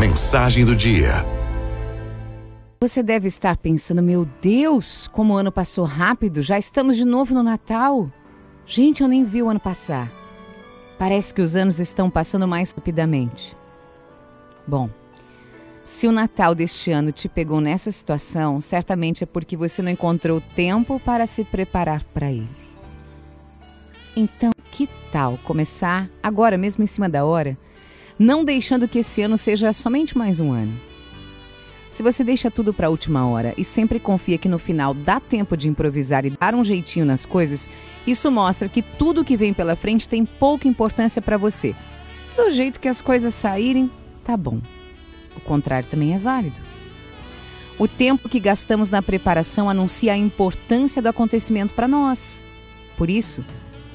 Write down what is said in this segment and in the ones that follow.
Mensagem do dia. Você deve estar pensando, meu Deus, como o ano passou rápido, já estamos de novo no Natal. Gente, eu nem vi o ano passar. Parece que os anos estão passando mais rapidamente. Bom, se o Natal deste ano te pegou nessa situação, certamente é porque você não encontrou tempo para se preparar para ele. Então, que tal começar agora mesmo em cima da hora, não deixando que esse ano seja somente mais um ano? Se você deixa tudo para a última hora e sempre confia que no final dá tempo de improvisar e dar um jeitinho nas coisas, isso mostra que tudo que vem pela frente tem pouca importância para você. Do jeito que as coisas saírem, tá bom. O contrário também é válido. O tempo que gastamos na preparação anuncia a importância do acontecimento para nós. Por isso,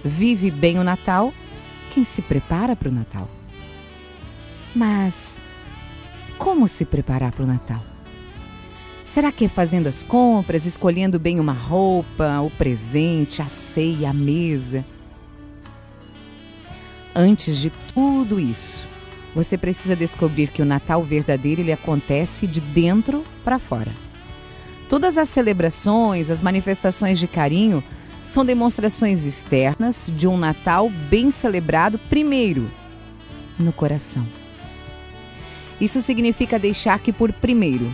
vive bem o Natal quem se prepara para o Natal. Mas como se preparar para o Natal? Será que é fazendo as compras, escolhendo bem uma roupa, o presente, a ceia, a mesa? Antes de tudo isso, você precisa descobrir que o Natal verdadeiro ele acontece de dentro para fora. Todas as celebrações, as manifestações de carinho são demonstrações externas de um Natal bem celebrado primeiro no coração. Isso significa deixar que, por primeiro,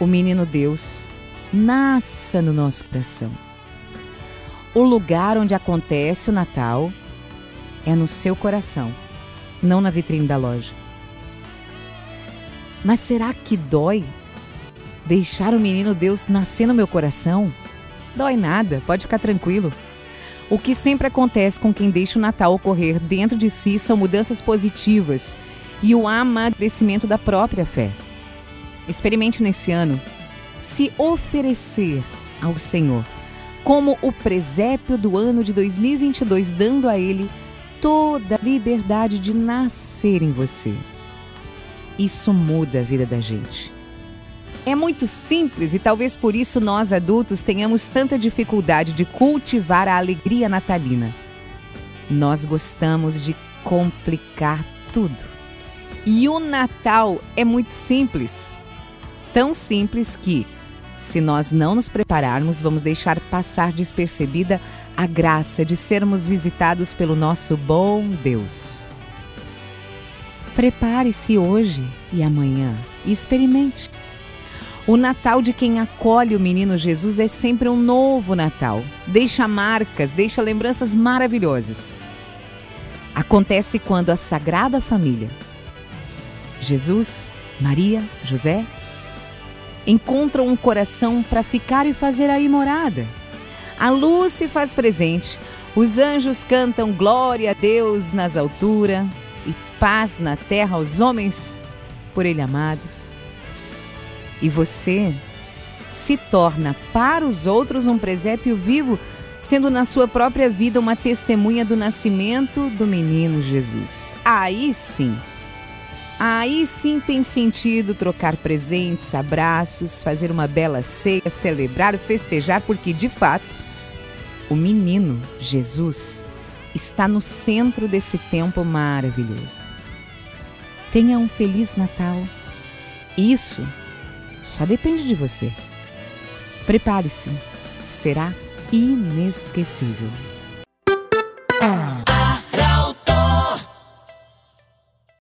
o menino Deus nasça no nosso coração. O lugar onde acontece o Natal é no seu coração, não na vitrine da loja. Mas será que dói deixar o menino Deus nascer no meu coração? Dói nada, pode ficar tranquilo. O que sempre acontece com quem deixa o Natal ocorrer dentro de si são mudanças positivas e o amadurecimento da própria fé. Experimente nesse ano se oferecer ao Senhor como o presépio do ano de 2022, dando a Ele toda a liberdade de nascer em você. Isso muda a vida da gente. É muito simples e talvez por isso nós adultos tenhamos tanta dificuldade de cultivar a alegria natalina. Nós gostamos de complicar tudo. E o Natal é muito simples. Tão simples que, se nós não nos prepararmos, vamos deixar passar despercebida a graça de sermos visitados pelo nosso bom Deus. Prepare-se hoje e amanhã e experimente. O Natal de quem acolhe o menino Jesus é sempre um novo Natal. Deixa marcas, deixa lembranças maravilhosas. Acontece quando a Sagrada Família, Jesus, Maria, José, encontram um coração para ficar e fazer aí morada. A luz se faz presente, os anjos cantam glória a Deus nas alturas e paz na terra aos homens por Ele amados. E você se torna para os outros um presépio vivo, sendo na sua própria vida uma testemunha do nascimento do menino Jesus. Aí sim Aí sim tem sentido trocar presentes, abraços, fazer uma bela ceia, celebrar, festejar, porque de fato o menino Jesus está no centro desse tempo maravilhoso. Tenha um feliz Natal. Isso só depende de você. Prepare-se, será inesquecível.